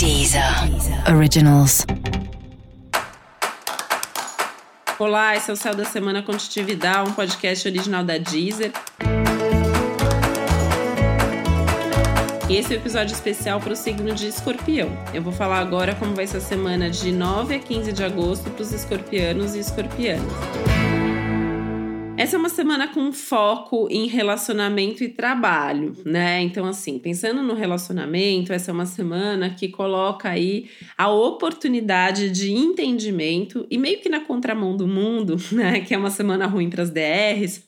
Deezer Originals. Olá, esse é o Céu da Semana Contitividade, um podcast original da Deezer. Esse é o episódio especial para o signo de escorpião. Eu vou falar agora como vai ser a semana de 9 a 15 de agosto para os escorpianos e escorpianas. Essa é uma semana com foco em relacionamento e trabalho, né? Então, assim, pensando no relacionamento, essa é uma semana que coloca aí a oportunidade de entendimento e meio que na contramão do mundo, né? Que é uma semana ruim para as DRs.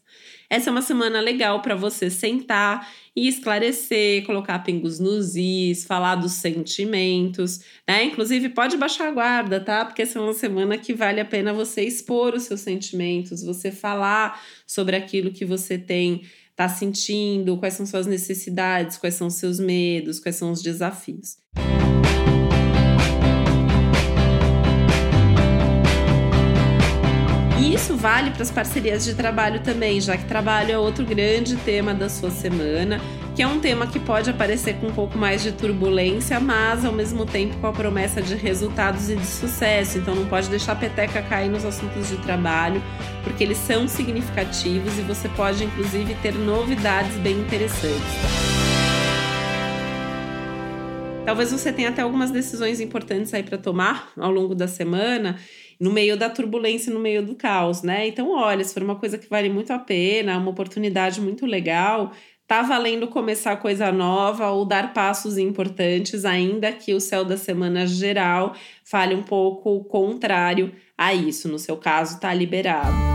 Essa é uma semana legal para você sentar e esclarecer, colocar pingos nos is, falar dos sentimentos, né? Inclusive, pode baixar a guarda, tá? Porque essa é uma semana que vale a pena você expor os seus sentimentos, você falar sobre aquilo que você tem tá sentindo, quais são suas necessidades, quais são seus medos, quais são os desafios. Isso vale para as parcerias de trabalho também, já que trabalho é outro grande tema da sua semana, que é um tema que pode aparecer com um pouco mais de turbulência, mas ao mesmo tempo com a promessa de resultados e de sucesso. Então não pode deixar a peteca cair nos assuntos de trabalho, porque eles são significativos e você pode inclusive ter novidades bem interessantes. Talvez você tenha até algumas decisões importantes aí para tomar ao longo da semana no meio da turbulência, no meio do caos, né? Então, olha, se for uma coisa que vale muito a pena, uma oportunidade muito legal, tá valendo começar coisa nova ou dar passos importantes, ainda que o céu da semana geral fale um pouco contrário a isso. No seu caso, tá liberado.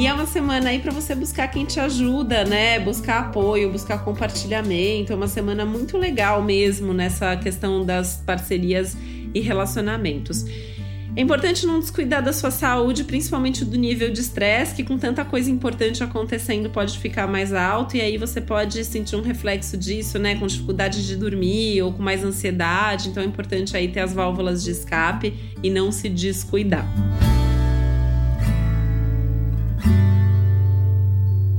E é uma semana aí para você buscar quem te ajuda, né? Buscar apoio, buscar compartilhamento. É uma semana muito legal mesmo nessa questão das parcerias e relacionamentos. É importante não descuidar da sua saúde, principalmente do nível de estresse, que com tanta coisa importante acontecendo pode ficar mais alto, e aí você pode sentir um reflexo disso, né? Com dificuldade de dormir ou com mais ansiedade. Então é importante aí ter as válvulas de escape e não se descuidar.